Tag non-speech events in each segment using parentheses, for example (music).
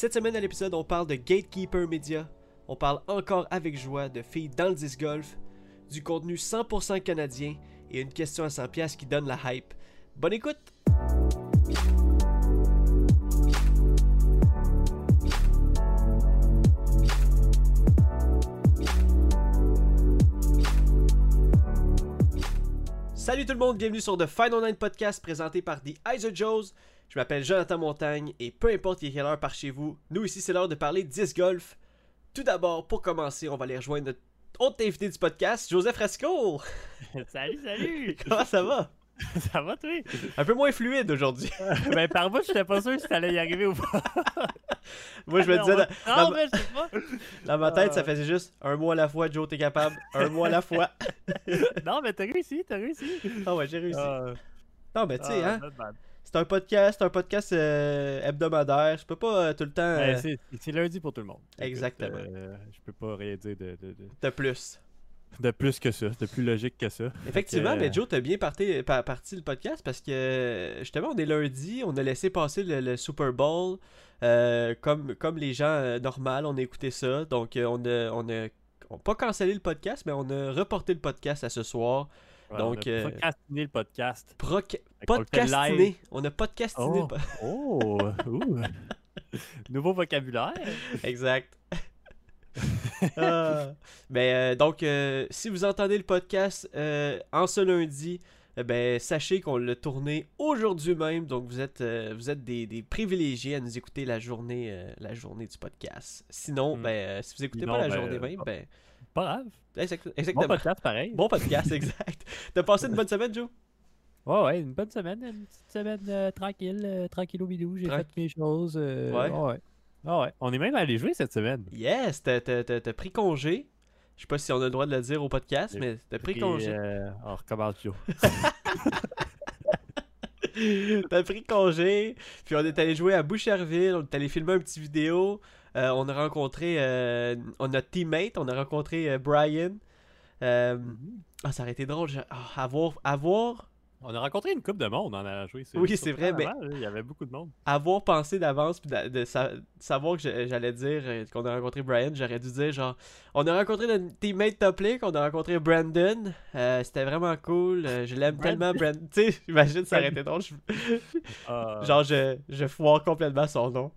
Cette semaine à l'épisode, on parle de Gatekeeper Media. On parle encore avec joie de filles dans le disc golf, du contenu 100% canadien et une question à 100 pièces qui donne la hype. Bonne écoute! Salut tout le monde, bienvenue sur The Final Nine Podcast présenté par The Iser Joes. Je m'appelle Jonathan Montagne et peu importe quelle heure par chez vous, nous ici c'est l'heure de parler disc golf. Tout d'abord, pour commencer, on va aller rejoindre notre autre invité du podcast, Joseph Fresco. (laughs) salut, salut! (laughs) Comment ça va? (laughs) ça va, toi? Un peu moins fluide aujourd'hui. ben, par moi, je n'étais pas sûr si t'allais y arriver ou pas. Moi, je me disais, dans, mais je sais pas. dans ma tête, ça faisait juste un mois à la fois, Joe, t'es capable. Un mois à la fois. non, mais t'as réussi, t'as réussi. Ah ouais, j'ai réussi. Ah. Non, mais tu sais, Ah, hein. C'est un podcast, c'est un podcast euh, hebdomadaire. Je peux pas euh, tout le temps euh, c'est- c'est lundi pour tout le monde. Exactement. je peux pas rien dire de, de, de, de plus. de plus que ça, de plus logique que ça. Effectivement, que, mais Joe, t'as bien parti, pa- parti le podcast parce que justement, on est lundi, on a laissé passer le, le Super Bowl euh, comme, comme les gens euh, normales, on a écouté ça. Donc, euh, on a, on a on a pas cancellé le podcast, mais on a reporté le podcast à ce soir. Ouais, donc, on a euh, procrastiné le podcast. Proc- podcastiné. On a podcastiné. le Oh, (laughs) oh, ouh. (laughs) Nouveau vocabulaire. Exact. (laughs) Ah. Ben, euh, donc, euh, si vous entendez le podcast euh, en ce lundi, eh ben, sachez qu'on l'a tourné aujourd'hui même. Donc, vous êtes, vous êtes des, des privilégiés à nous écouter la journée, la journée du podcast. Sinon, Mm. ben, si vous écoutez pas la ben, journée même, ben, Pas grave. exact- Bon exactement. podcast, pareil. Bon podcast, exact. T'as passé une bonne semaine, Joe? Ouais, ouais, une bonne semaine, une petite semaine euh, tranquille, euh, tranquille au bidou, j'ai fait mes choses. euh, Ouais. ouais. Ah ouais. On est même allé jouer cette semaine. Yes, t'as t'as- t'as- t'as pris congé. Je sais pas si on a le droit de le dire au podcast, J'ai mais t'as pris Puis, congé. on recommence Joe. (laughs) T'as pris congé, puis on est allé jouer à Boucherville, on est allé filmer un petit vidéo. Euh, on a rencontré euh, on a notre teammate, on a rencontré euh, Brian. Ah, ça aurait été drôle. je- ah, avoir, avoir, On a rencontré une coupe de monde en allant jouer. Oui, c'est vrai, mais- Il y avait beaucoup de monde. avoir pensé d'avance, puis de, de sa- de savoir que j'allais dire qu'on a rencontré Brian, j'aurais dû dire genre, on a rencontré notre teammate Top League, on a rencontré Brandon. C'était vraiment cool. je l'aime tellement, Brandon. Tu sais, (laughs) imagine, ça aurait été drôle. je- Genre, je, je foire complètement son nom.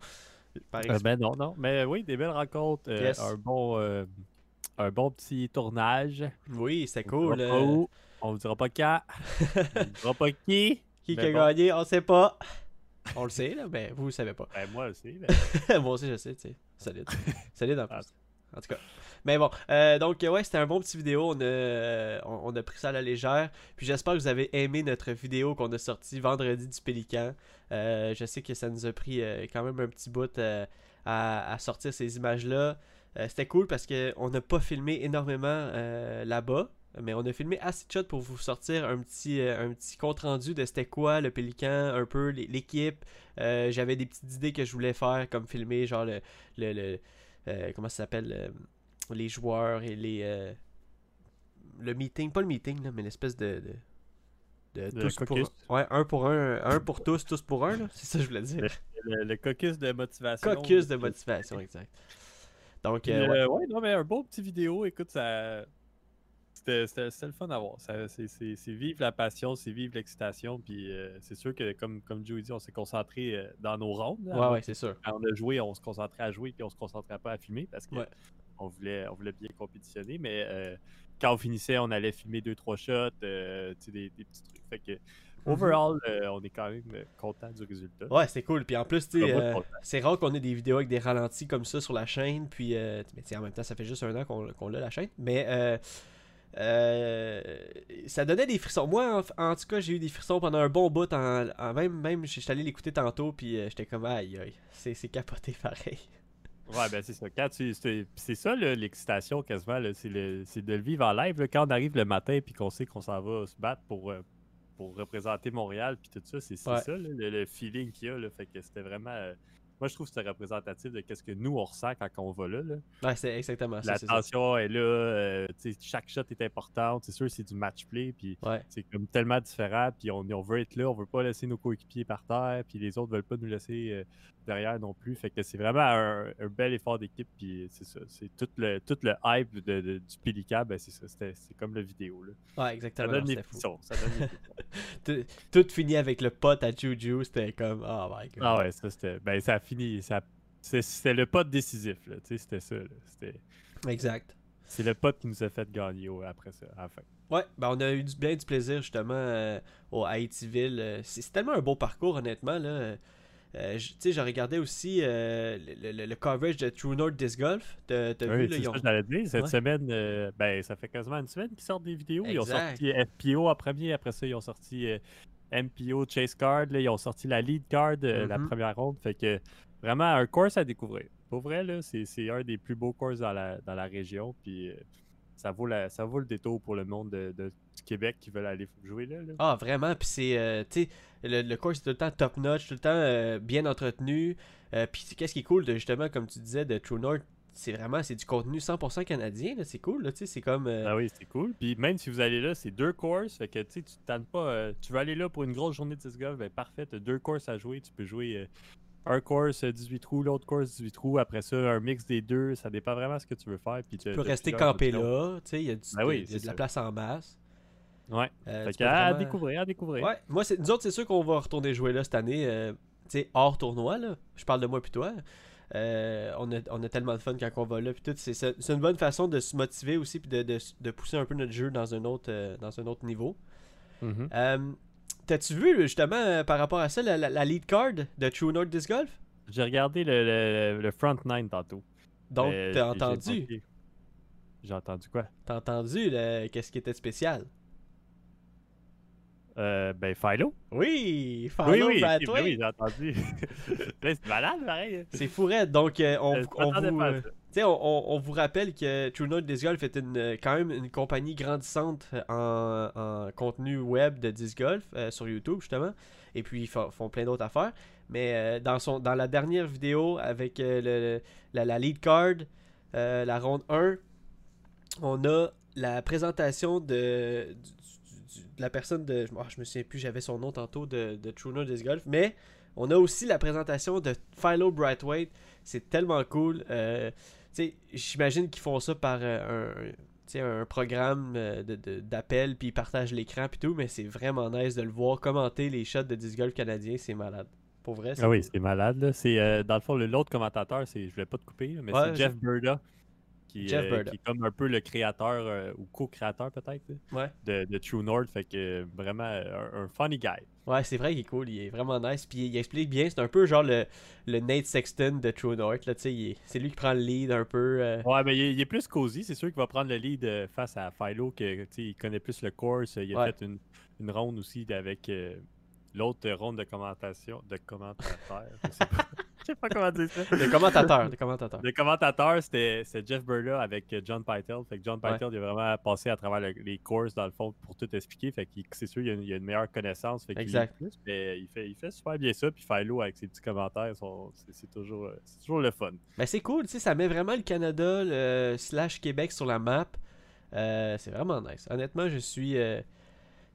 Euh, ben non, non. Mais oui, des belles rencontres. euh, Yes. un, bon, euh, un bon petit tournage. Oui, On cool. On vous dira pas quand. (laughs) on vous dira pas qui. Qui qui a bon. gagné, on sait pas. On le sait, là, mais vous, vous savez pas. Ben moi aussi. (laughs) mais- Moi aussi, je sais, tu sais. Solide. (laughs) Solide en plus. En tout cas. Mais bon, euh, donc, euh, ouais, c'était un bon petit vidéo. On a, euh, on, a pris ça à la légère. Puis j'espère que vous avez aimé notre vidéo qu'on a sortie vendredi du Pélican. Je sais que ça nous a pris quand même un petit bout à, à sortir ces images-là. C'était cool parce qu'on n'a pas filmé énormément là-bas. Mais on a filmé assez de shots pour vous sortir un petit, un petit compte rendu de c'était quoi le Pélican, un peu l'é- l'équipe. J'avais des petites idées que je voulais faire, comme filmer genre le. le, le- comment ça s'appelle euh, Les joueurs et les. euh, le meeting, pas le meeting, là, mais l'espèce de. de, de Le tous pour. Ouais, un pour un, un pour tous, tous pour un. C'est ça que je voulais dire. Le, le caucus de motivation. Caucus de motivation, exact. Donc, euh, ouais. euh, ouais, non, mais un beau petit vidéo, écoute, ça. C'était le fun à voir. C'est vivre la passion, c'est vivre l'excitation. Puis euh, c'est sûr que, comme, comme Joe dit, on s'est concentré euh, dans nos rondes. là. ouais, ouais, c'est sûr. Quand on a joué, on se concentrait à jouer, puis on se concentrait pas à filmer parce qu'on Ouais. voulait, on voulait bien compétitionner. Mais euh, quand on finissait, on allait filmer deux, trois shots, des, des petits trucs. Fait que, overall, euh, on est quand même content du résultat. Ouais, c'est cool. Puis en plus, euh, c'est rare qu'on ait des vidéos avec des ralentis comme ça sur la chaîne. Puis, euh, mais en même temps, ça fait juste un an qu'on qu'on l'a la chaîne. Mais euh, ça donnait des frissons. Moi, en, en tout cas, j'ai eu des frissons pendant un bon bout. En, en même, même, j'étais allé l'écouter tantôt. Puis euh, j'étais comme, aïe, aïe, c'est capoté pareil. Ouais, ben c'est ça. Quand tu, c'est ça l'excitation quasiment, c'est de le vivre en live. là. Quand on arrive le matin puis qu'on sait qu'on s'en va se battre pour, euh, pour représenter Montréal puis tout ça, c'est c'est Ouais. ça là, le, le feeling qu'il y a. Là, fait que c'était vraiment. Moi, je trouve que c'est représentatif de ce que nous on ressent quand on va là. là. Ouais, c'est exactement ça. La tension est là, euh, chaque shot est importante. C'est sûr, c'est du match play, puis Ouais. c'est comme tellement différent. Puis on, on veut être là, on veut pas laisser nos coéquipiers par terre, puis les autres veulent pas nous laisser euh, derrière non plus. Fait que c'est vraiment un, un bel effort d'équipe. Puis c'est ça. C'est tout le, tout le hype de, de- du Pélican, ben c'est ça. c'était- C'est comme la vidéo. Là. Ouais, Ça exactement. donne les. Ça donne les frissons. (laughs) Tout, tout fini avec le pote à Juju, c'était comme, oh my god. Ah ouais, ça c'était. Ben ça a fini. Ça, c'est- c'était le pote décisif. C'était ça. là. Exact. c'est le pote qui nous a fait gagner après ça, à la fin. Ouais, ben on a eu du, bien du plaisir justement euh, au Haïtiville. Euh, C'est tellement un beau parcours, honnêtement. Là. Euh, tu sais, j'ai regardé aussi euh, le, le- le coverage de True North Disc Golf. T'as Oui, vu, là, ils ont- dire. Cette Ouais. semaine, euh, ben, ça fait quasiment une semaine qu'ils sortent des vidéos. Ils ont sorti FPO en premier, après ça, ils ont sorti euh, MPO Chase Card, là, ils ont sorti la Lead Card, euh, la Mhm. première ronde. Fait que vraiment un course à découvrir. Pour vrai, là, c'est un des plus beaux courses dans la, dans la région. Puis euh, ça, vaut la, ça vaut le détour pour le monde de, Québec qui veulent aller jouer là. là. Ah, vraiment. Puis c'est, euh, tu sais, le, le course est tout le temps top notch, tout le temps bien entretenu. Puis qu'est-ce qui est cool, de, justement, comme tu disais, de True North, c'est vraiment, c'est du contenu 100% canadien. là, C'est cool, là, tu sais, c'est comme. euh, Ah oui, c'est cool. Puis même si vous allez là, c'est deux courses. Fait que tu tannes pas. euh, tu veux aller là pour une grosse journée de disc golf, ben parfait. Deux courses à jouer. Tu peux jouer euh, un course euh, 18 trous, l'autre course 18 trous. Après ça, un mix des deux. Ça dépend vraiment ce que tu veux faire. Puis tu peux rester campé là, tu sais, il y a, du- Ben oui, il y a c'est de la place en masse. Ouais. Fait que à, vraiment- découvrir, à découvrir. Ouais, moi, c'est, nous autres, c'est sûr qu'on va retourner jouer là cette année, tu sais, hors tournoi, là. Je parle de moi puis toi. Euh, on, a, on a tellement de fun quand on va là, puis tout. C'est, une bonne façon de se motiver aussi, puis de, de, de pousser un peu notre jeu dans un autre, euh, dans un autre niveau. Mhm. Euh, T'as-tu vu, justement, par rapport à ça, la, la- la lead card de True North Disc Golf? J'ai regardé le, le- le front nine tantôt. Donc, t'as entendu, j'ai entendu quoi? t'as entendu le- qu'est-ce qui était spécial? Euh, ben, Philo. Oui, Oui, Follow oui, ben oui, j'ai entendu. (laughs) C'est malade, pareil. C'est fourette, donc euh, on, Euh, vous... euh, on, on- rappelle que True North Disc Golf est une, quand même une compagnie grandissante en, en contenu web de disc golf euh, sur YouTube, justement. Et puis, ils font, font plein d'autres affaires. Mais euh, dans, son, dans la dernière vidéo avec euh, le, la, la lead card, euh, la ronde 1, on a la présentation de, du- de la personne de. ah, je me souviens plus, j'avais son nom tantôt de, de True North Disc Golf. Mais on a aussi la présentation de Philo Brightweight. C'est tellement cool. Euh, j'imagine qu'ils font ça par euh, un, un programme euh, de- de- d'appel, puis ils partagent l'écran, puis tout, mais c'est vraiment nice de le voir commenter les shots de disc golf canadien, c'est malade. Pour vrai, c'est Ah oui, c'est malade. Là. Euh, dans le fond, l'autre commentateur, c'est, je voulais pas te couper, mais Ouais, c'est Jeff Burda. Qui, Jeff euh, qui est comme un peu le créateur euh, ou co-créateur peut-être Ouais. de, de True North. Fait que vraiment un, un funny guy. Ouais, c'est vrai qu'il est cool, il est vraiment nice, puis il explique bien, c'est un peu genre le, le Nate Sexton de True North, là, il c'est lui qui prend le lead un peu. euh, Ouais, mais il est, il est plus cosy. C'est sûr qu'il va prendre le lead face à Philo, que il connaît plus le course. Il a Ouais. fait une, une ronde aussi avec l'autre ronde de commentation, de commentateur. (laughs) Je sais pas, je sais pas comment dire ça. Le commentateur, le commentateur. Le commentateur, c'était Jeff Burla avec John Pytel. Fait que John Ouais. Pytel, il a vraiment passé à travers le- les courses, dans le fond, pour tout expliquer. Fait que c'est sûr, il a, une, il a une meilleure connaissance. Fait Exact. plus, mais il fait, il fait super bien ça. Puis Philo, avec ses petits commentaires, c'est toujours, euh, c'est toujours le fun. Ben c'est cool, tu sais, ça met vraiment le Canada le slash Québec sur la map. Euh, c'est vraiment nice. Honnêtement, je suis euh,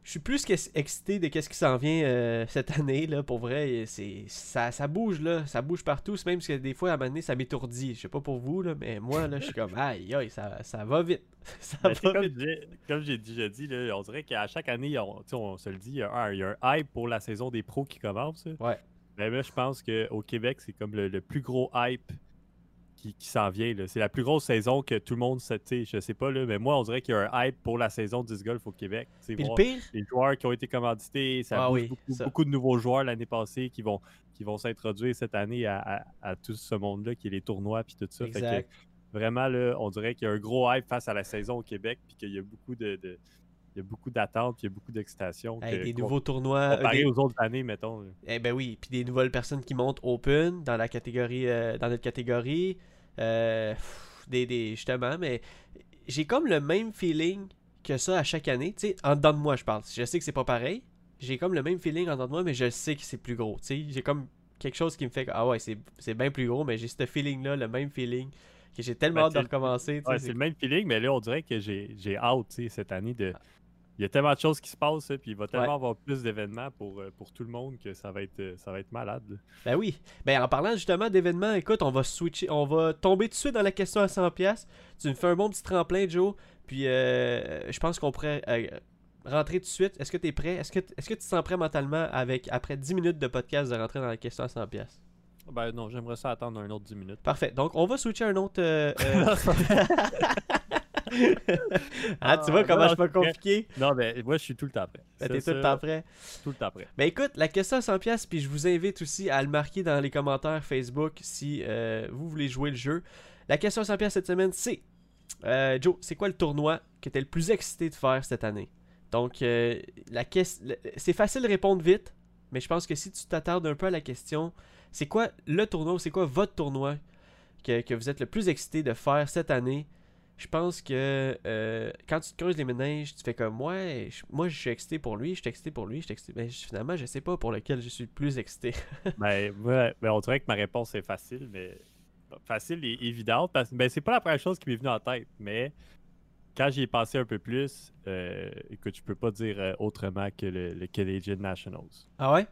je suis plus qu'excité de qu'est-ce qui s'en vient euh, cette année là pour vrai, c'est ça, ça bouge là, ça bouge partout, c'est même que des fois à un moment donné ça m'étourdit. Je sais pas pour vous là, mais moi là, je suis comme aïe aïe, ça, ça va vite. (laughs) ça Ben, va comme vite. comme j'ai déjà dit, là, on dirait qu'à chaque année, on, se le dit, il y, a un, il y a un hype pour la saison des pros qui commence. Ouais. Mais là, je pense qu'au Québec, c'est comme le, le plus gros hype qui, qui s'en vient. là. C'est la plus grosse saison que tout le monde, sais, je sais pas, là, mais moi, on dirait qu'il y a un hype pour la saison du disc golf au Québec. Puis le pire, les joueurs qui ont été commandités, ça Ah bouge oui, beaucoup, ça. beaucoup de nouveaux joueurs l'année passée qui vont, qui vont s'introduire cette année à, à- à tout ce monde-là, qui est les tournois puis tout ça. Fait que exact. vraiment, là, on dirait qu'il y a un gros hype face à la saison au Québec, puis qu'il y a beaucoup de, de- il y a beaucoup d'attentes, puis il y a beaucoup d'excitation. Hey, des nouveaux tournois, euh, Comparé des- aux autres années, mettons. Eh ben oui, puis des nouvelles personnes qui montent Open dans la catégorie euh, dans notre catégorie. Euh, pff, des, des justement, mais j'ai comme le même feeling que ça à chaque année. Tu sais, en dedans de moi, je parle. Je sais que c'est pas pareil. J'ai comme le même feeling en dedans de moi, mais je sais que c'est plus gros. Tu sais, j'ai comme quelque chose qui me fait que, ah ouais, c'est bien plus gros, mais j'ai ce feeling-là, le même feeling, que j'ai tellement Ben, hâte de recommencer. Ouais, c'est- le même feeling, mais là, on dirait que j'ai j'ai hâte, tu sais, cette année, de, il y a tellement de choses qui se passent, hein, puis il va tellement avoir plus d'événements pour, euh, pour tout le monde que ça va être, euh, ça va être malade. Ben oui. Ben en parlant justement d'événements, écoute, on va switcher, on va tomber tout de suite dans la question à 100$. Tu me fais un bon petit tremplin, Joe. Puis euh, je pense qu'on pourrait rentrer tout de suite. Est-ce que tu es prêt? Est-ce que, est-ce que tu te sens prêt mentalement avec après 10 minutes de podcast de rentrer dans la question à 100$? Ben non, j'aimerais ça attendre un autre 10 minutes. Parfait. Donc on va switcher un autre. (laughs) (laughs) (laughs) ah, tu vois comment je suis pas compliqué? Non, mais moi, je suis tout le temps prêt. Ben, t'es tout le temps prêt? Tout le temps prêt. Ben écoute, la question à 100$, puis je vous invite aussi à le marquer dans les commentaires Facebook si euh, vous voulez jouer le jeu. La question à 100$ cette semaine, c'est euh, Joe, c'est quoi le tournoi que t'es le plus excité de faire cette année? Donc, euh, la c'est facile de répondre vite, mais je pense que si tu t'attardes un peu à la question, c'est quoi le tournoi ou c'est quoi votre tournoi que, que, vous êtes le plus excité de faire cette année? Je pense que euh, quand tu te creuses les ménages, tu fais comme moi, moi je suis excité pour lui, je suis excité pour lui, je suis excité. Mais finalement, je sais pas pour lequel je suis le plus excité. (laughs) ben, ouais, ben, on dirait que ma réponse est facile, mais facile et évidente. Parce... Ben, c'est pas la première chose qui m'est venue en tête, mais quand j'y ai pensé un peu plus, euh, écoute, je peux pas dire euh, autrement que le, le Canadian Nationals. Ah ouais?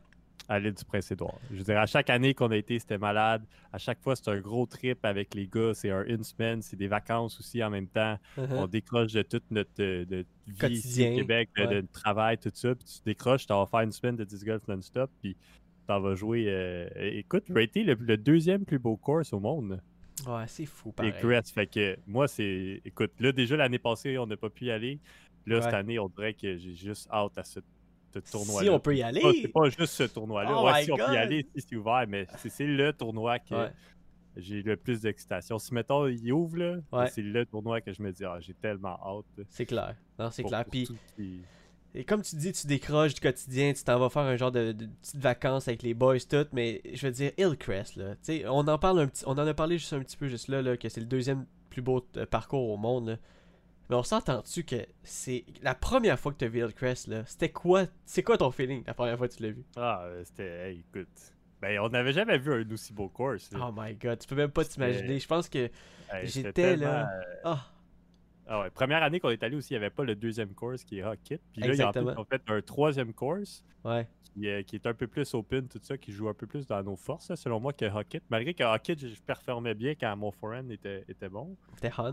À l'île du Prince-Édouard. Je veux dire, à chaque année qu'on a été, c'était malade. À chaque fois, c'est un gros trip avec les gars. C'est un une semaine, c'est des vacances aussi en même temps. Uh-huh. On décroche de toute notre euh, vie ici au Québec, de, travail, tout ça. Puis tu décroches, tu vas faire une semaine de disc golf non-stop. Puis tu vas jouer. Euh, écoute, raté le, le deuxième plus beau course au monde. Ouais, c'est fou, pareil. Et fait que moi, c'est. Écoute, là, déjà, l'année passée, on n'a pas pu y aller. Là, cette année, on dirait que j'ai juste hâte à ce tournoi Si on peut y aller. C'est pas, juste ce tournoi-là. Oh si on peut y aller, si c'est ouvert, mais c'est le tournoi que j'ai le plus d'excitation. Si mettons, il ouvre, là, c'est le tournoi que je me dis, ah, j'ai tellement hâte. C'est clair. Non, c'est clair. Puis. Et comme tu dis, tu décroches du quotidien, tu t'en vas faire un genre de, petites vacances avec les boys, tout, mais je veux dire, Hillcrest, là, on en parle un petit, on en a parlé juste un petit peu juste là, là que c'est le deuxième plus beau euh, parcours au monde, là. Mais on s'entend-tu que c'est la première fois que tu as vu Hillcrest, là, c'était quoi C'est quoi ton feeling la première fois que tu l'as vu? Ah, euh, c'était écoute. Ben, on n'avait jamais vu un aussi beau course. Oh my god, tu peux même pas t'imaginer. Je pense que j'étais là. Ah. Ah ouais, première année qu'on est allé aussi, il n'y avait pas le deuxième course qui est Hockit. Puis là, ils ont fait un troisième course ouais. qui, est, un peu plus open, tout ça, qui joue un peu plus dans nos forces, selon moi, que Hockit. Malgré que Hockit, je performais bien quand mon forehand était, était bon. C'était on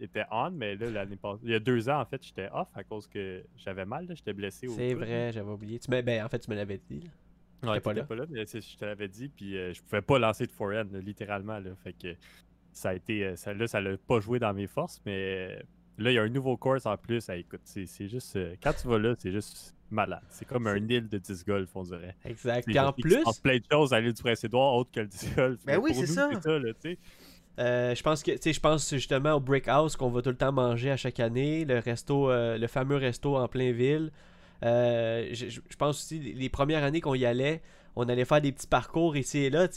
était on, mais là, l'année passée, il y a deux ans, en fait, j'étais off à cause que j'avais mal, j'étais blessé au C'est vrai, j'avais oublié. Tu ben, en fait, tu me l'avais dit. Là. Ouais, pas là. pas là, mais je te l'avais dit, puis euh, je pouvais pas lancer de forehand, littéralement, là. Fait que ça a été, euh, ça, là, ça l'a pas joué dans mes forces, mais là, il y a un nouveau course en plus. écoute, c'est juste, euh, quand tu vas là, c'est juste malade. C'est comme un île de disc golf, on dirait. Exact. Et en plus. Il plein de choses à l'île du Prince-Édouard autre que le disc golf. Ben oui, c'est ça. ça là, euh, je pense que je pense justement au Brick House qu'on va tout le temps manger à chaque année, le resto, euh, le fameux resto en plein ville. Euh, je, pense aussi les premières années qu'on y allait, on allait faire des petits parcours ici et là.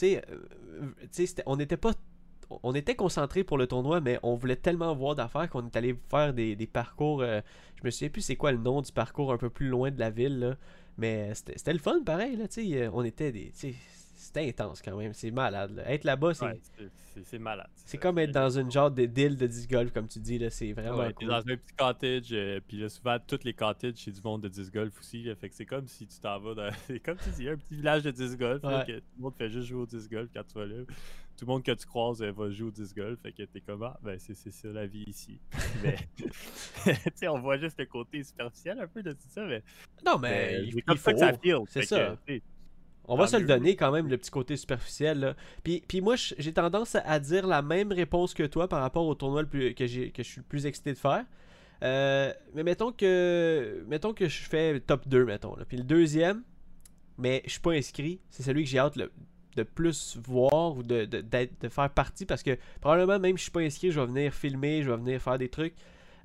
On n'était pas on était concentré pour le tournoi, mais on voulait tellement voir d'affaires qu'on est allé faire des, parcours. je me souviens plus c'est quoi le nom du parcours un peu plus loin de la ville, là, mais c'était le fun pareil. Là, on était des c'était intense quand même. C'est malade. Être là-bas, c'est. c'est malade. C'est comme être dans une genre d'île de disc golf, comme tu dis. C'est vraiment. Ouais, cool. dans un petit cottage. euh, puis là, souvent, toutes les cottages, c'est du monde de disc golf aussi. fait que c'est comme si tu t'en vas dans. (laughs) c'est comme tu dis, un petit village de disc golf. que tout le monde fait juste jouer au disc golf quand tu vas là. Tout le monde que tu croises euh, va jouer au disc golf. Fait que t'es comme, ah, ben c'est ça la vie ici. (laughs) mais. (laughs) tu sais, on voit juste le côté superficiel un peu de tout ça. Mais. Non, mais. il, faut. Que ça C'est ça. On va se le donner quand même, le petit côté superficiel. Là. Puis, puis moi, j'ai tendance à dire la même réponse que toi par rapport au tournoi que, que je suis le plus excité de faire. Euh, mais mettons que mettons que je fais top 2, mettons. Là. Puis le deuxième, mais je suis pas inscrit, c'est celui que j'ai hâte de plus voir ou de, de, de, faire partie parce que probablement même si je suis pas inscrit, je vais venir filmer, je vais venir faire des trucs.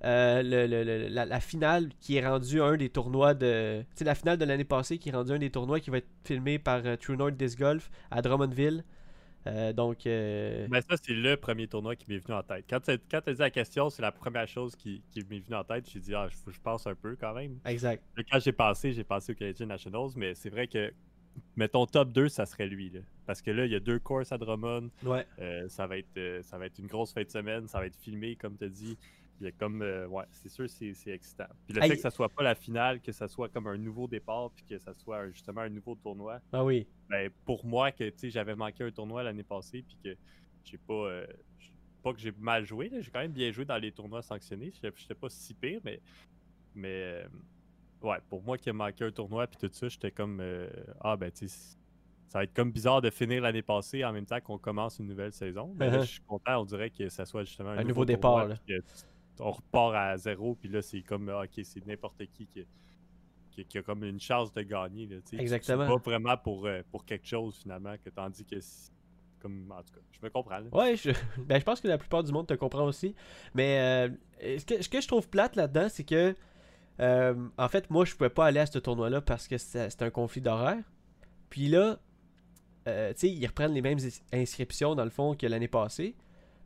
Euh, le, la, finale qui est rendue un des tournois de. Tu la finale de l'année passée qui est rendue un des tournois qui va être filmé par euh, True North Disc Golf à Drummondville. Euh, donc. Mais ça, c'est le premier tournoi qui m'est venu en tête. Quand tu as dit la question, c'est la première chose qui, qui m'est venue en tête. J'ai dit, ah, je, je pense un peu quand même. Exact. quand j'ai passé, j'ai passé au Canadian Nationals, mais c'est vrai que mettons top 2, ça serait lui. Là. Parce que là, il y a deux courses à Drummond. Ouais. ça, va être, ça va être une grosse fin de semaine. Ça va être filmé, comme tu as dit. Il y a comme, euh, ouais, c'est sûr, c'est c'est excitant. Puis le fait que ça soit pas la finale, que ça soit comme un nouveau départ, puis que ça soit justement un nouveau tournoi, Ah oui. ben, pour moi, que tu sais, j'avais manqué un tournoi l'année passée, puis que j'ai pas. euh, pas que j'ai mal joué, j'ai quand même bien joué dans les tournois sanctionnés. J'étais pas si pire, mais. Mais. euh, ouais, pour moi qui a manqué un tournoi, puis tout ça, j'étais comme. euh, ah, ben, tu sais. Ça va être comme bizarre de finir l'année passée en même temps qu'on commence une nouvelle saison. Mais là, Uh-huh. je suis content, on dirait que ça soit justement un, Un nouveau départ, tournoi, là. On repart à zéro, puis là, c'est comme, ah, ok, c'est n'importe qui qui, qui, qui a comme une chance de gagner. Là, Exactement. vas vraiment pour, euh, pour quelque chose finalement, que tandis que, comme, en tout cas, je me comprends. là. Ouais, je, (laughs) ben, je pense que la plupart du monde te comprend aussi. Mais euh, ce, que, ce que je trouve plate là-dedans, c'est que, euh, en fait, moi, je pouvais pas aller à ce tournoi-là parce que c'était un conflit d'horaire. Puis là, euh, tu sais, ils reprennent les mêmes ins- inscriptions, dans le fond, que l'année passée.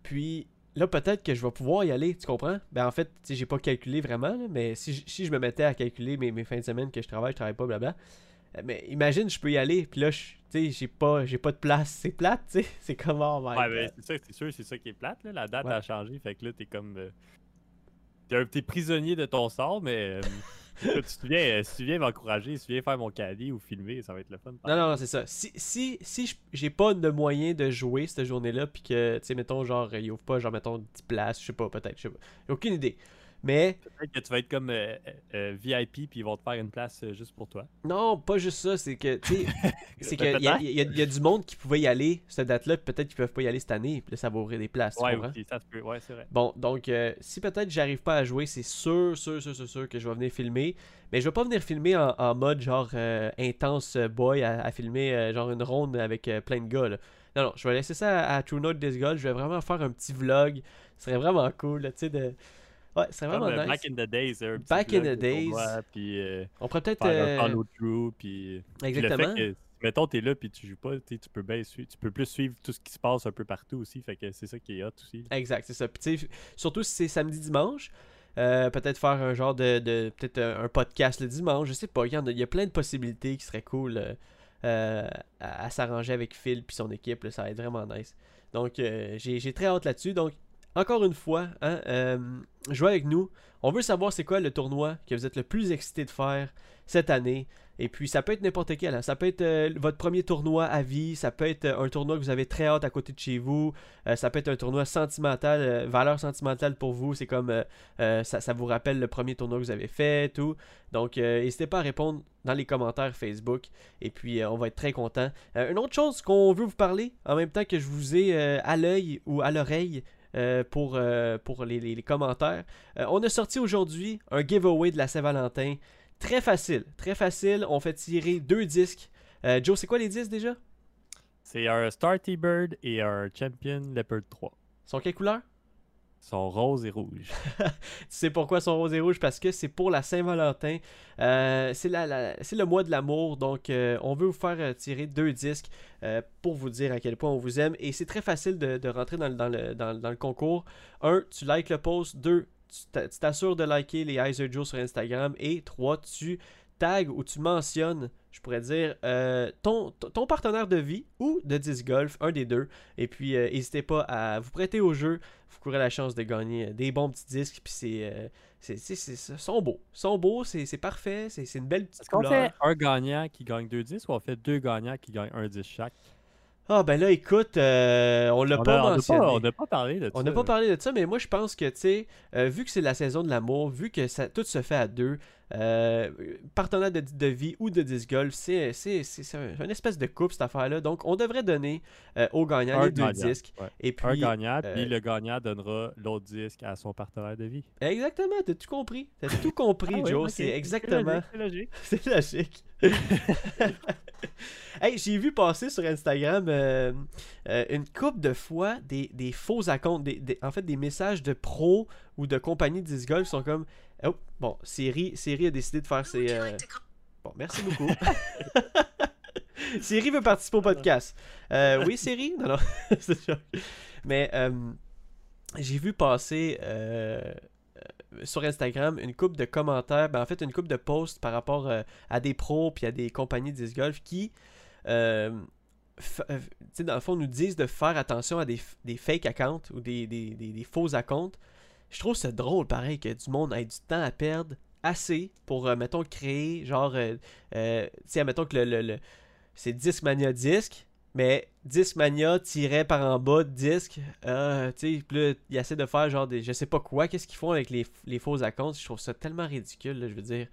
Puis là, peut-être que je vais pouvoir y aller, tu comprends? Ben, en fait, tu j'ai pas calculé vraiment, là, mais si, je- si je me mettais à calculer mes, mes fins de semaine que je travaille, je travaille pas, blabla. euh, Mais imagine, je peux y aller, puis là, je- tu sais, j'ai pas, j'ai pas de place. C'est plate, tu sais. (laughs) C'est comme, oh my Ouais, ben, c'est ça, c'est sûr, c'est ça qui est plate. Là. La date Ouais. a changé, fait que là, t'es comme. euh, t'es un petit prisonnier de ton sort, mais. (laughs) si tu viens, euh, si tu viens m'encourager, si tu viens faire mon caddie ou filmer, ça va être le fun. Non, non, non, c'est ça. Si, si, si j'ai pas de moyen de jouer cette journée-là, puis que, tu sais, mettons, genre, il ouvre pas, genre, mettons, 10 places, je sais pas, peut-être, je sais pas. J'ai aucune idée. Mais, Peut-être que tu vas être comme euh, euh, VIP, puis ils vont te faire une place euh, juste pour toi. non, pas juste ça, c'est que, tu sais, (laughs) c'est qu'il y, y a- y a du monde qui pouvait y aller, cette date-là, puis peut-être qu'ils peuvent pas y aller cette année, puis là, ça va ouvrir des places, Ouais, ça se peut. Ouais, c'est vrai. Bon, donc, euh, si peut-être j'arrive pas à jouer, c'est sûr, sûr, sûr, sûr, sûr que je vais venir filmer. Mais je vais pas venir filmer en, en mode genre euh, intense euh, boy à, à filmer euh, genre une ronde avec euh, plein de gars. là. Non, non, je vais laisser ça à, à True Note This Golf. Je vais vraiment faire un petit vlog. Ce serait vraiment cool, tu sais, de. Ouais, ce serait Comme, vraiment euh, nice. Back in the days, un petit Back in the days. Puis euh, On pourrait peut-être. euh, follow through, puis. puis le fait exactement. que, mettons, t'es là, puis tu joues pas, tu peux bien suivre, tu peux plus suivre tout ce qui se passe un peu partout aussi, fait que c'est ça qui est hot aussi. Exact, c'est ça. Puis, surtout si c'est samedi dimanche, euh, peut-être faire un genre de, de- peut-être un, podcast le dimanche, je sais pas. Il y, en a, il y a plein de possibilités qui seraient cool euh, à, à s'arranger avec Phil puis son équipe. là, ça va être vraiment nice. Donc, euh, j'ai j'ai très hâte là-dessus. Donc, encore une fois, hein, jouez avec nous. On veut savoir c'est quoi le tournoi que vous êtes le plus excité de faire cette année. Et puis, ça peut être n'importe quel. hein. Ça peut être euh, votre premier tournoi à vie. Ça peut être euh, un tournoi que vous avez très hâte à côté de chez vous. Euh, ça peut être un tournoi sentimental, valeur sentimentale pour vous. C'est comme ça, vous rappelle le premier tournoi que vous avez fait, tout. Donc, n'hésitez pas à répondre dans les commentaires Facebook. Et puis, on va être très content. une autre chose qu'on veut vous parler, en même temps que je vous ai à l'œil ou à l'oreille. Euh, pour, euh, pour les, les- les commentaires. Euh, on a sorti aujourd'hui un giveaway de la Saint-Valentin. Très facile, très facile. On fait tirer deux disques. Joe, c'est quoi les disques déjà? C'est un Starty Bird et un Champion Leopard 3. Ils sont quelle couleur? Ils sont roses et rouges. (laughs) Tu sais pourquoi sont roses et rouges Parce que c'est pour la Saint-Valentin. Euh, c'est le mois de l'amour. Donc, euh, on veut vous faire euh, tirer deux disques pour vous dire à quel point on vous aime. Et c'est très facile de, rentrer dans, le- concours. Un, tu likes le post. Deux, tu t'a- tu t'assures de liker les Eyes Joe sur Instagram. Et trois, tu tags ou tu mentionnes, je pourrais dire, euh, ton, ton- partenaire de vie ou de disc golf, un des deux. Et puis, euh, n'hésitez pas à vous prêter au jeu. Vous courez la chance de gagner euh, des bons petits disques. Puis c'est. c'est, c'est, sont beaux. sont beaux, c'est, parfait. C'est, une belle petite Est-ce qu'on fait un gagnant qui gagne deux disques ou on fait deux gagnants qui gagnent un disque chaque? Ah, ben là, écoute, euh, on l'a pas a- mentionné. On n'a pas parlé de ça. On n'a pas parlé de ça, mais moi je pense que, tu sais, euh, vu que c'est la saison de l'amour, vu que ça, tout se fait à deux, euh, partenaire de, de vie ou de disc golf, c'est, c'est, c'est, c'est un- une espèce de couple cette affaire-là. Donc on devrait donner euh, au gagnant Un les deux gagnant, disques. ouais. Et puis, Un gagnant, euh, puis le gagnant donnera l'autre disque à son partenaire de vie. Exactement, t'as tout compris. T'as tout (laughs) compris, Ah oui, Joe. C'est exactement. C'est logique. (laughs) C'est logique. (laughs) hey, j'ai vu passer sur Instagram euh, euh, une coupe de fois des, des faux accounts, des, des- en fait des messages de pros ou de compagnies de disc golf sont comme oh, bon, Siri, Siri a décidé de faire ses euh, Bon, merci beaucoup. (laughs) Siri veut participer au podcast. Euh, oui, Siri? Non, non. (laughs) Mais euh, j'ai vu passer sur Instagram une coupe de commentaires, ben, en fait une coupe de posts par rapport euh, à des pros puis à des compagnies de disc golf qui, f- tu sais, dans le fond, nous disent de faire attention à des, des fake accounts ou des, des- des- des faux accounts je trouve ça drôle, pareil, que du monde ait du temps à perdre assez pour, euh, mettons, créer, genre, euh, euh, tu sais, mettons que le, le, le- c'est Discmania disque, mais Discmania tiré par en bas disque, euh, tu sais, puis là, ils essaient de faire genre des, je sais pas quoi, qu'est-ce qu'ils font avec les, les faux accounts, je trouve ça tellement ridicule, là, je veux dire,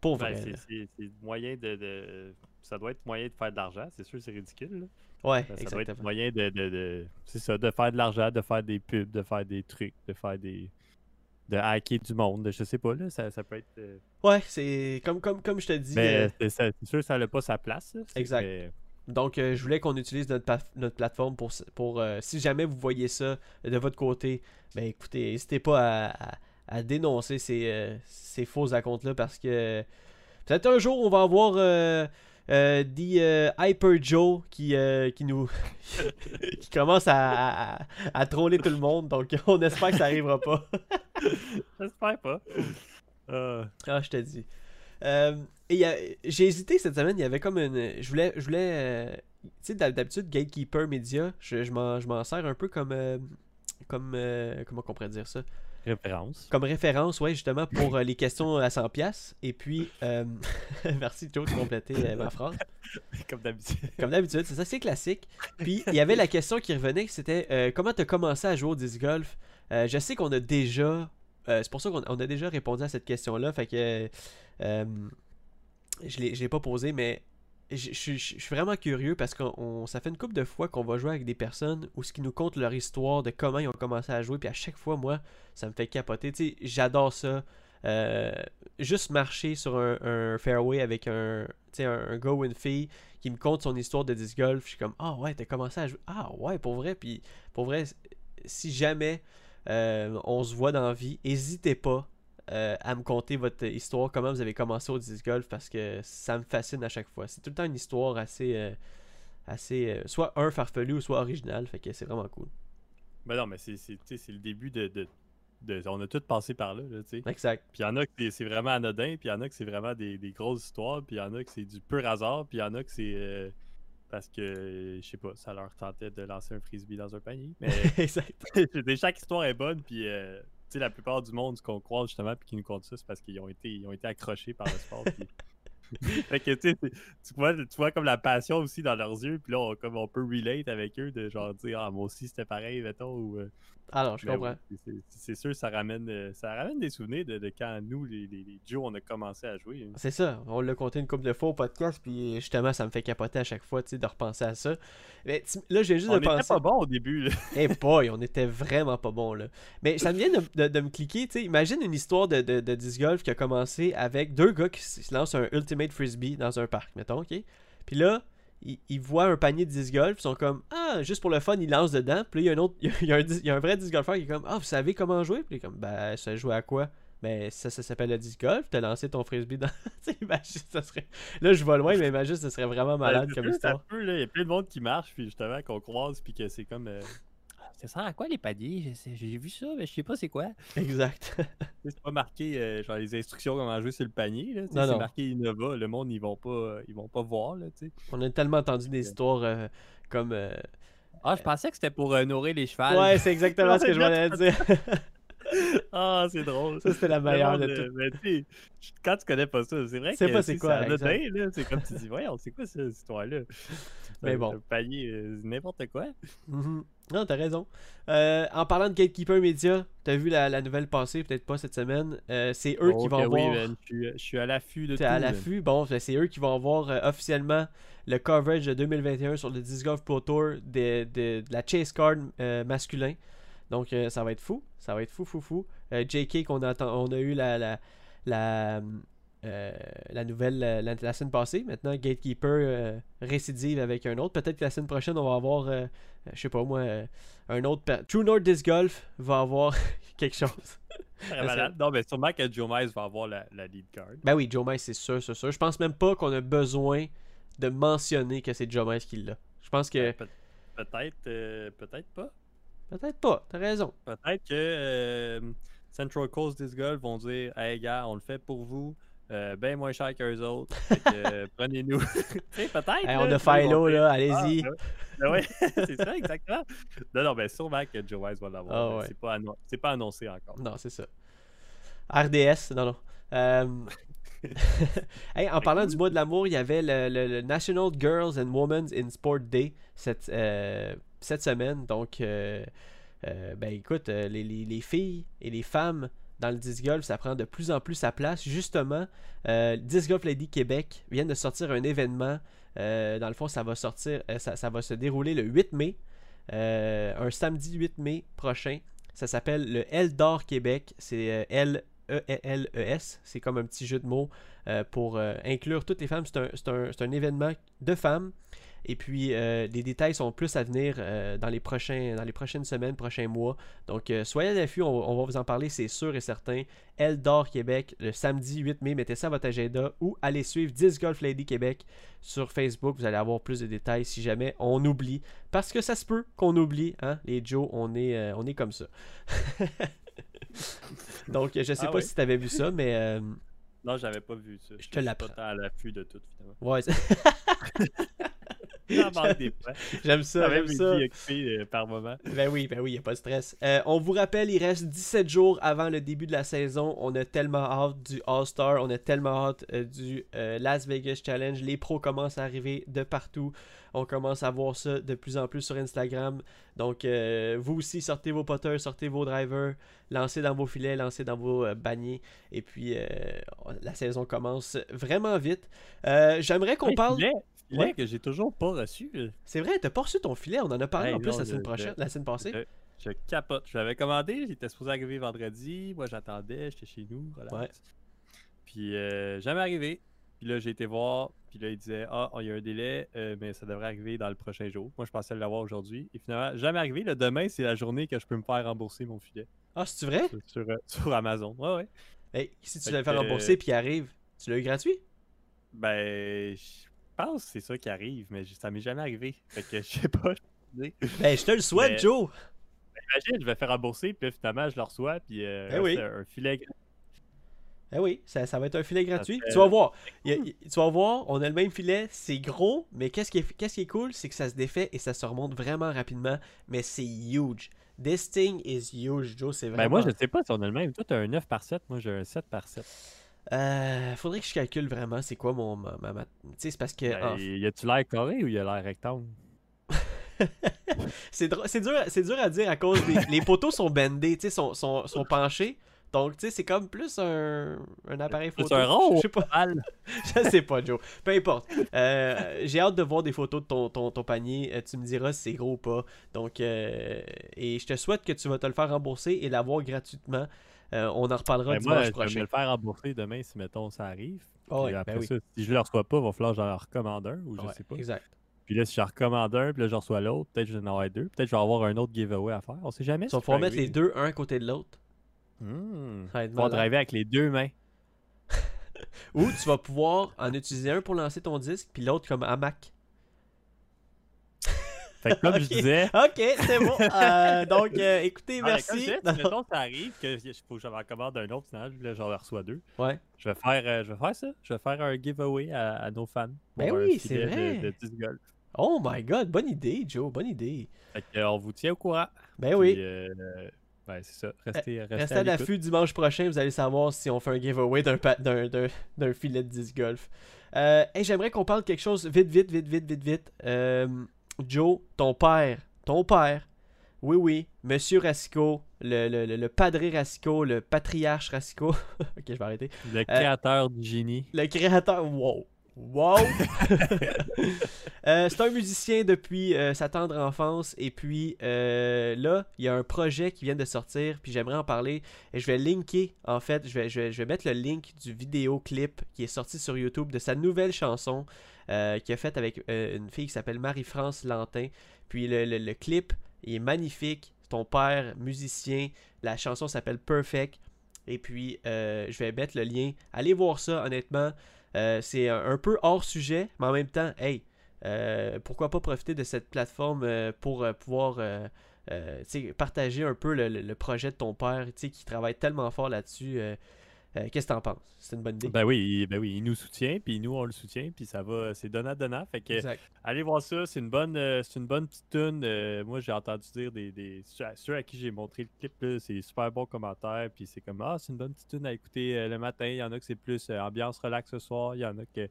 pour Ben, vrai. c'est- moyen de, de- Ça doit être moyen de faire de l'argent, c'est sûr, c'est ridicule. là. Ouais, Ben, ça doit être moyen de. de, de- C'est ça, de faire de l'argent, de faire des pubs, de faire des trucs, de faire des. de hacker du monde, de- je sais pas, là, ça, ça peut être. euh, Ouais, c'est comme, comme, comme je te dis. Mais euh, c'est ça- sûr ça n'a pas sa place. là, Exact. mais- Donc, euh, je voulais qu'on utilise notre, notre plateforme pour, pour si jamais vous voyez ça de votre côté, ben écoutez, n'hésitez pas à, à- à dénoncer ces, ces faux comptes-là parce que peut-être un jour on va avoir euh, des euh, Hyper Joe qui, euh, qui nous (laughs) qui commence à, à, à troller tout le monde. Donc, (laughs) on espère que ça arrivera pas. (laughs) J'espère pas. Euh, Ah, je te dis. J'ai hésité cette semaine, il y avait comme une. Je voulais. Je voulais tu sais, d'hab- d'habitude, Gatekeeper Media, je, je m'en sers un peu comme. euh, comme. comment on pourrait dire ça? Référence. Comme référence, ouais, justement, pour euh, les questions à 100$. Et puis. euh, (laughs) merci, Joe, de compléter euh, ma phrase. (laughs) Comme d'habitude. Comme d'habitude, c'est ça, c'est classique. Puis il y avait la question qui revenait, c'était euh, comment tu as commencé à jouer au disc golf? Euh, Je sais qu'on a déjà. c'est pour ça qu'on on a déjà répondu à cette question-là. Fait que. je je l'ai pas posé, mais je suis vraiment curieux parce que ça fait une couple de fois qu'on va jouer avec des personnes où ce qui nous content leur histoire de comment ils ont commencé à jouer. Puis à chaque fois, moi, ça me fait capoter. Tu sais, j'adore ça. Euh, juste marcher sur un, fairway avec un, un, un gars une qui me conte son histoire de disc golf, je suis comme ah ouais, t'as commencé à jouer. Ah ouais, pour vrai. Puis pour vrai, si jamais euh, on se voit dans la vie, n'hésitez pas euh, à me conter votre histoire, comment vous avez commencé au disc golf parce que ça me fascine à chaque fois. C'est tout le temps une histoire assez, euh, assez euh, soit un farfelu ou soit original, fait que c'est vraiment cool. Ben non, mais c'est le début de, de, de- On a tous passé par là, là tu sais. Exact. Puis il y en a que c'est- vraiment anodin, puis il y en a que c'est vraiment des, des grosses histoires, puis il y en a que c'est du pur hasard, puis il y en a que c'est parce que, je sais pas, ça leur tentait de lancer un frisbee dans un panier. Mais (laughs) exact. (laughs) chaque histoire est bonne, puis euh, sais, la plupart du monde, qu'on croise justement, puis qui nous compte ça, c'est parce qu'ils ont été, ils ont été accrochés par le sport. puis- (laughs) fait que tu vois, tu vois comme la passion aussi dans leurs yeux, puis là, on, comme on peut relate avec eux, de genre dire, ah, moi aussi c'était pareil, mettons, ou. Euh, Alors, je mais comprends. oui, c'est- sûr, ça ramène, euh, ça ramène des souvenirs de, de quand nous, les, les, les Joe, on a commencé à jouer. hein. C'est ça, on l'a compté une couple de fois au podcast, puis justement, ça me fait capoter à chaque fois, tu sais, de repenser à ça. Mais là, j'ai juste On de était penser. pas bon au début. (laughs) Eh boy, on était vraiment pas bon là. Mais ça me vient de, de- de me cliquer, tu sais, imagine une histoire de, de, de disc golf qui a commencé avec deux gars qui se lancent un Ultimate Frisbee dans un parc, mettons, ok? Puis là, ils, ils voient un panier de disc golf, ils sont comme, ah, juste pour le fun, ils lancent dedans. Puis là, il y a un autre, il y a, un, dis- il y a un vrai disc golfeur qui est comme, ah, vous savez comment jouer? Puis il est comme, ben, ça joue à quoi? Ben, ça, ça s'appelle le disc golf, t'as lancé ton frisbee dans. (laughs) imagine, ça serait. Là, je vais loin, mais imagine, ça serait vraiment malade comme histoire. Il y a plein de monde qui marche, puis justement, qu'on croise, puis que c'est comme. euh, Ça sert à quoi les paniers J'ai vu ça, mais je sais pas c'est quoi. Exact. (laughs) Tu C'est pas marqué euh, genre les instructions comment jouer sur le panier. tu C'est marqué Innova. Le monde, ils vont pas, euh, ils vont pas voir. Là, tu sais. On a tellement entendu des histoires euh, comme. euh, Ah, je pensais que c'était pour nourrir les chevals. Ouais, c'est exactement (laughs) ce que je voulais dire. (laughs) ah, c'est drôle. Ça, c'était la Le meilleure de tout. mais tu sais, quand tu connais pas ça, c'est vrai que sais pas c'est tu quoi, C'est comme tu dis, voyons, c'est quoi cette histoire-là? Mais bon. Un panier, euh, n'importe quoi. Mhm. Non, t'as raison. Euh, en parlant de Gatekeeper Media, t'as vu la, la nouvelle passer, peut-être pas cette semaine. Euh, c'est eux qui vont que avoir. Oui, man, je, suis, je suis à l'affût de tout. À l'affût. Bon, ben, c'est eux qui vont avoir euh, officiellement le coverage de 2021 sur le Disc Golf Pro Tour de, de- de la Chase Card euh, masculin. Donc, euh, ça va être fou. Ça va être fou, fou, fou. JK, qu'on a, on a eu la, la, la, euh, la nouvelle la, la- la semaine passée. Maintenant, Gatekeeper euh, récidive avec un autre. Peut-être que la semaine prochaine, on va avoir, euh, euh, je sais pas moi, euh, un autre. True North Disc Golf va avoir (laughs) quelque chose. Non, mais sûrement que Joe Mize va avoir la, la lead card. Ben oui, Joe Mice, c'est sûr, c'est sûr. Je pense même pas qu'on a besoin de mentionner que c'est Joe Mice qui l'a. Je pense que. Pe- Peut-être, euh, peut-être pas. Peut-être pas, t'as raison. Peut-être que euh, Central Coast Disc Golf vont dire Hey gars, on le fait pour vous. Euh, bien moins cher qu'eux autres. Euh, (laughs) Prenez-nous. Peut-être. Hey, là, on a Philo, là, dire, allez-y. Ah, ben ouais, ben (laughs) (laughs) c'est ça, exactement. Non, non, ben sûrement que Joe Wise va l'avoir. Ah, ouais. C'est pas, annon- c'est pas annoncé encore. Non, c'est ça. RDS, non, non. Euh, hey, en parlant du mois de l'amour, il y avait le, le- le National Girls and Women's in Sport Day cette, euh, cette semaine. Donc, euh, euh, ben écoute, les, les- les filles et les femmes dans le disc golf, ça prend de plus en plus sa place. Justement, euh, Golf Lady Québec vient de sortir un événement. Euh, dans le fond, ça va sortir, euh, ça, va se dérouler le 8 mai, euh, un samedi 8 mai prochain. Ça s'appelle le Eldor Québec. C'est euh, L-E-L-E-S. C'est comme un petit jeu de mots pour inclure toutes les femmes. C'est un événement de femmes. Et puis, euh, les détails sont plus à venir euh, dans, les prochains, dans les prochaines semaines, prochains mois. Donc, euh, soyez à l'affût, on, on va vous en parler, c'est sûr et certain. Eldor Québec, le samedi 8 mai, mettez ça à votre agenda ou allez suivre 10 Golf Lady Québec sur Facebook. Vous allez avoir plus de détails si jamais on oublie. Parce que ça se peut qu'on oublie, hein, les Joe, on est, euh, on est comme ça. (laughs) Donc, je sais Ah pas si tu avais vu ça, mais euh, Non, j'avais pas vu ça. Je te suis l'apprends. à l'affût de tout, finalement. ouais, (laughs) (laughs) j'aime ça, j'aime ça. vie occupée euh, par moment. Ben oui, ben oui, il a pas de stress. Euh, on vous rappelle, il reste 17 jours avant le début de la saison. On a tellement hâte du All-Star, on a tellement hâte euh, du euh, Las Vegas Challenge. Les pros commencent à arriver de partout. On commence à voir ça de plus en plus sur Instagram. Donc, vous aussi, sortez vos putters, sortez vos drivers, lancez dans vos filets, lancez dans vos paniers. Et puis, la saison commence vraiment vite. J'aimerais qu'on parle. Filet Ouais. que j'ai toujours pas reçu. là. C'est vrai, t'as pas reçu ton filet. On en a parlé Hey, en plus non, la semaine prochaine, la semaine passée. Je, je capote. Je l'avais commandé, il était supposé arriver vendredi. Moi, j'attendais, j'étais chez nous. relax. Ouais. Puis, euh, jamais arrivé. Puis là, j'ai été voir. Puis là, il disait Ah, il y a un délai, euh, mais ça devrait arriver dans le prochain jour. Moi, je pensais l'avoir aujourd'hui. Et finalement, jamais arrivé. Le demain, c'est la journée que je peux me faire rembourser mon filet Ah, c'est vrai? sur, sur, euh, sur Amazon. Ouais, ouais. Hey, si tu l'avais fait rembourser puis il arrive, tu l'as eu gratuit? Ben, pense que c'est ça qui arrive, mais ça m'est jamais arrivé. Fait que je sais pas. je. Ben, je te le souhaite, Mais- Joe! Imagine, je vais faire rembourser, puis finalement, je le reçois, puis euh, Eh oui. un filet. Eh oui, ça, ça va être un filet gratuit. fait- Tu vas voir. A- tu vas voir, on a le même filet, c'est gros, mais qu'est-ce qui est, qu'est-ce qui est cool, c'est que ça se défait et ça se remonte vraiment rapidement, mais c'est huge. This thing is huge, Joe, c'est vraiment... Ben, moi, je sais pas si on a le même. Toi, t'as un 9 par 7, moi, j'ai un 7 par 7. Euh, faudrait que je calcule vraiment c'est quoi mon... Ma, ma- ma- Tu sais, c'est parce que... Ben, en- y a-tu l'air carré ou y a l'air rectangle? (laughs) C'est c'est dur, c'est dur à dire à cause des les poteaux sont bendés, tu sais, sont, sont, sont penchés. Donc, tu sais, c'est comme plus un, un appareil photo. un rond Je sais pas. Mal. (laughs) Je sais pas, Joe. Peu importe. Euh, J'ai hâte de voir des photos de ton, ton, ton panier. Euh, tu me diras si c'est gros ou pas. Donc, euh, et je te souhaite que tu vas te le faire rembourser et l'avoir gratuitement. Euh, on en reparlera Ben, dimanche moi, je vais prochain. le faire rembourser demain si, mettons, ça arrive. Ah après ben oui. ça, si je le reçois pas, il va falloir que j'en recommande un ou je Ouais, sais pas. Exact. Puis là, si j'en recommande un, puis là, je reçois l'autre, peut-être que je vais en avoir deux. Peut-être que je vais avoir un autre giveaway à faire. On sait jamais. Ça pouvoir mettre les deux un à côté de l'autre. Hmm. Ça va être va driver avec les deux mains. (laughs) Ou tu vas pouvoir en utiliser un pour lancer ton disque, puis l'autre comme hamac. Fait que comme (laughs) Ok. je disais, Ok, c'est bon. Euh, (laughs) donc, euh, écoutez, Ah, mais comme merci. je disais, Non. si mettons, ça arrive que il faut que je m'en commande un autre, sinon là, j'en reçois deux. Ouais. Je vais faire, euh, je vais faire ça. Je vais faire un giveaway à, à nos fans. Ben oui, c'est vrai. De, de disc golf. Oh my god, bonne idée, Joe, bonne idée. Fait que, euh, on vous tient au courant. Ben oui. Puis, euh, ben, c'est ça. Restez, restez, Restez à l'affût dimanche prochain, vous allez savoir si on fait un giveaway d'un pa- d'un- d'un- d'un filet de disc golf. Euh, hey, J'aimerais qu'on parle de quelque chose vite, vite, vite, vite, vite, vite. Euh, Joe, ton père, ton père, oui, oui, Monsieur Racicot, le, le, le, le padré Racicot, le patriarche Racicot. (laughs) ok, je vais arrêter. Le créateur du génie. Le créateur, wow. Wow! (laughs) Euh, c'est un musicien depuis euh, sa tendre enfance et puis euh, là, il y a un projet qui vient de sortir puis j'aimerais en parler et je vais linker en fait, je vais, je vais, je vais mettre le link du vidéoclip qui est sorti sur YouTube de sa nouvelle chanson qu'il a faite avec une fille qui s'appelle Marie-France Lantin. Puis le, le- le clip est magnifique, ton père musicien, la chanson s'appelle Perfect et puis je vais mettre le lien. Allez voir ça honnêtement. Euh, c'est un, peu hors sujet, mais en même temps, hey, euh, pourquoi pas profiter de cette plateforme euh, pour pouvoir partager un peu le, projet de ton père, qui travaille tellement fort là-dessus. Euh, Qu'est-ce que t'en penses? C'est une bonne idée. Ben oui, il- ben oui, il nous soutient, puis nous on le soutient, puis ça va, c'est donnant-donnant. Fait que Exact. allez voir ça, c'est une bonne, euh, c'est une bonne petite tune. euh, moi j'ai entendu dire des, des ceux, à- ceux à qui j'ai montré le clip, c'est super bon commentaire, puis c'est comme ah c'est une bonne petite tune à écouter le matin. Il y en a que c'est plus ambiance relax ce soir, il y en a que,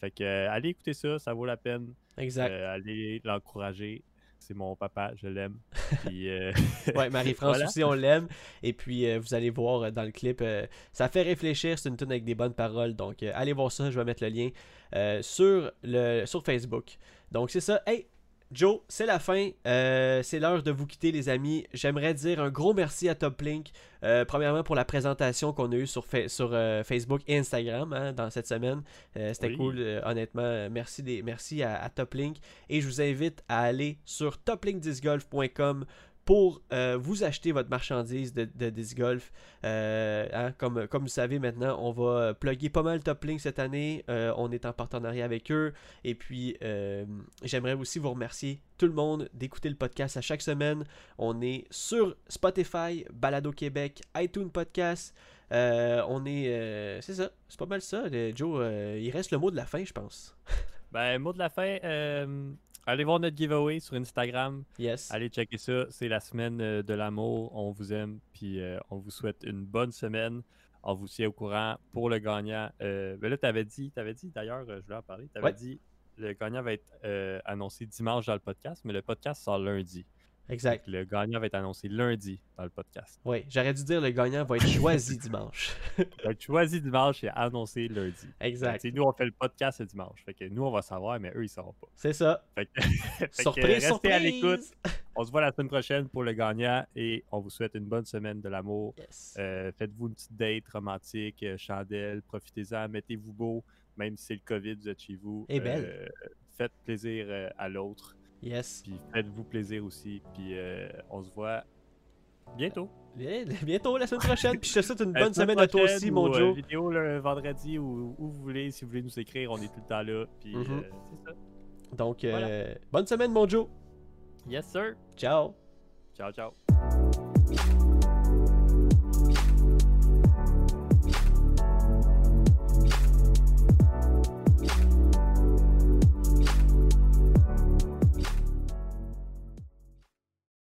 fait que allez écouter ça, ça vaut la peine. Exact. Allez l'encourager. C'est mon papa, je l'aime. (laughs) Euh, (laughs) Ouais, Marie-France voilà. aussi, on l'aime. Et puis, euh, vous allez voir euh, dans le clip, euh, ça fait réfléchir. C'est une tune avec des bonnes paroles. Donc, allez voir ça. Je vais mettre le lien sur, le, sur Facebook. Donc, c'est ça. Hey, Joe, c'est la fin. Euh, c'est l'heure de vous quitter, les amis. J'aimerais dire un gros merci à TopLink. Euh, premièrement, pour la présentation qu'on a eue sur, euh, Facebook et Instagram hein, dans cette semaine. C'était Oui. cool, honnêtement. Merci, des, merci à, à TopLink. Et je vous invite à aller sur toplinkdiscgolf.com pour euh, vous acheter votre marchandise de, de disc golf. Euh, hein, comme, vous savez maintenant, on va euh, plugger pas mal Top Link cette année. On est en partenariat avec eux. Et puis, j'aimerais aussi vous remercier tout le monde d'écouter le podcast à chaque semaine. On est sur Spotify, Balado Québec, iTunes Podcast. On est. c'est ça, c'est pas mal ça. Joe, il reste le mot de la fin, je pense. ben, mot de la fin, allez voir notre giveaway sur Instagram. Yes. Allez checker ça, c'est la semaine euh, de l'amour. On vous aime, puis euh, on vous souhaite une bonne semaine. On vous tient au courant pour le gagnant. Euh, ben là, tu avais dit, t'avais dit d'ailleurs, euh, je voulais en parler, tu avais Ouais. dit le gagnant va être euh, annoncé dimanche dans le podcast, mais le podcast sort lundi. Exact. Donc, le gagnant va être annoncé lundi dans le podcast. Oui, j'aurais dû dire le gagnant va être (laughs) choisi dimanche. Va être choisi dimanche et annoncé lundi. Exact. Nous, on fait le podcast le dimanche. Fait que nous, on va savoir, mais eux, ils ne sauront pas. C'est ça. Fait que, (laughs) fait que surprise, restez surprise. à l'écoute. On se voit la semaine prochaine pour le gagnant et on vous souhaite une bonne semaine de l'amour. Yes. Euh, Faites-vous une petite date romantique, euh, chandelle, profitez-en, mettez-vous beau, même si c'est le COVID, vous êtes chez vous. Et belle. Euh, faites plaisir à l'autre, Yes. puis faites-vous plaisir aussi, puis euh, on se voit bientôt. Bien- (laughs) bientôt la semaine prochaine. Puis je te souhaite une bonne semaine à toi aussi, ou, mon euh, Joe. vidéo le vendredi ou où vous voulez, si vous voulez nous écrire, on est tout le temps là. Puis Mhm. euh, c'est ça. Donc, euh, bonne semaine, mon Joe. Yes, sir. Ciao. Ciao, ciao.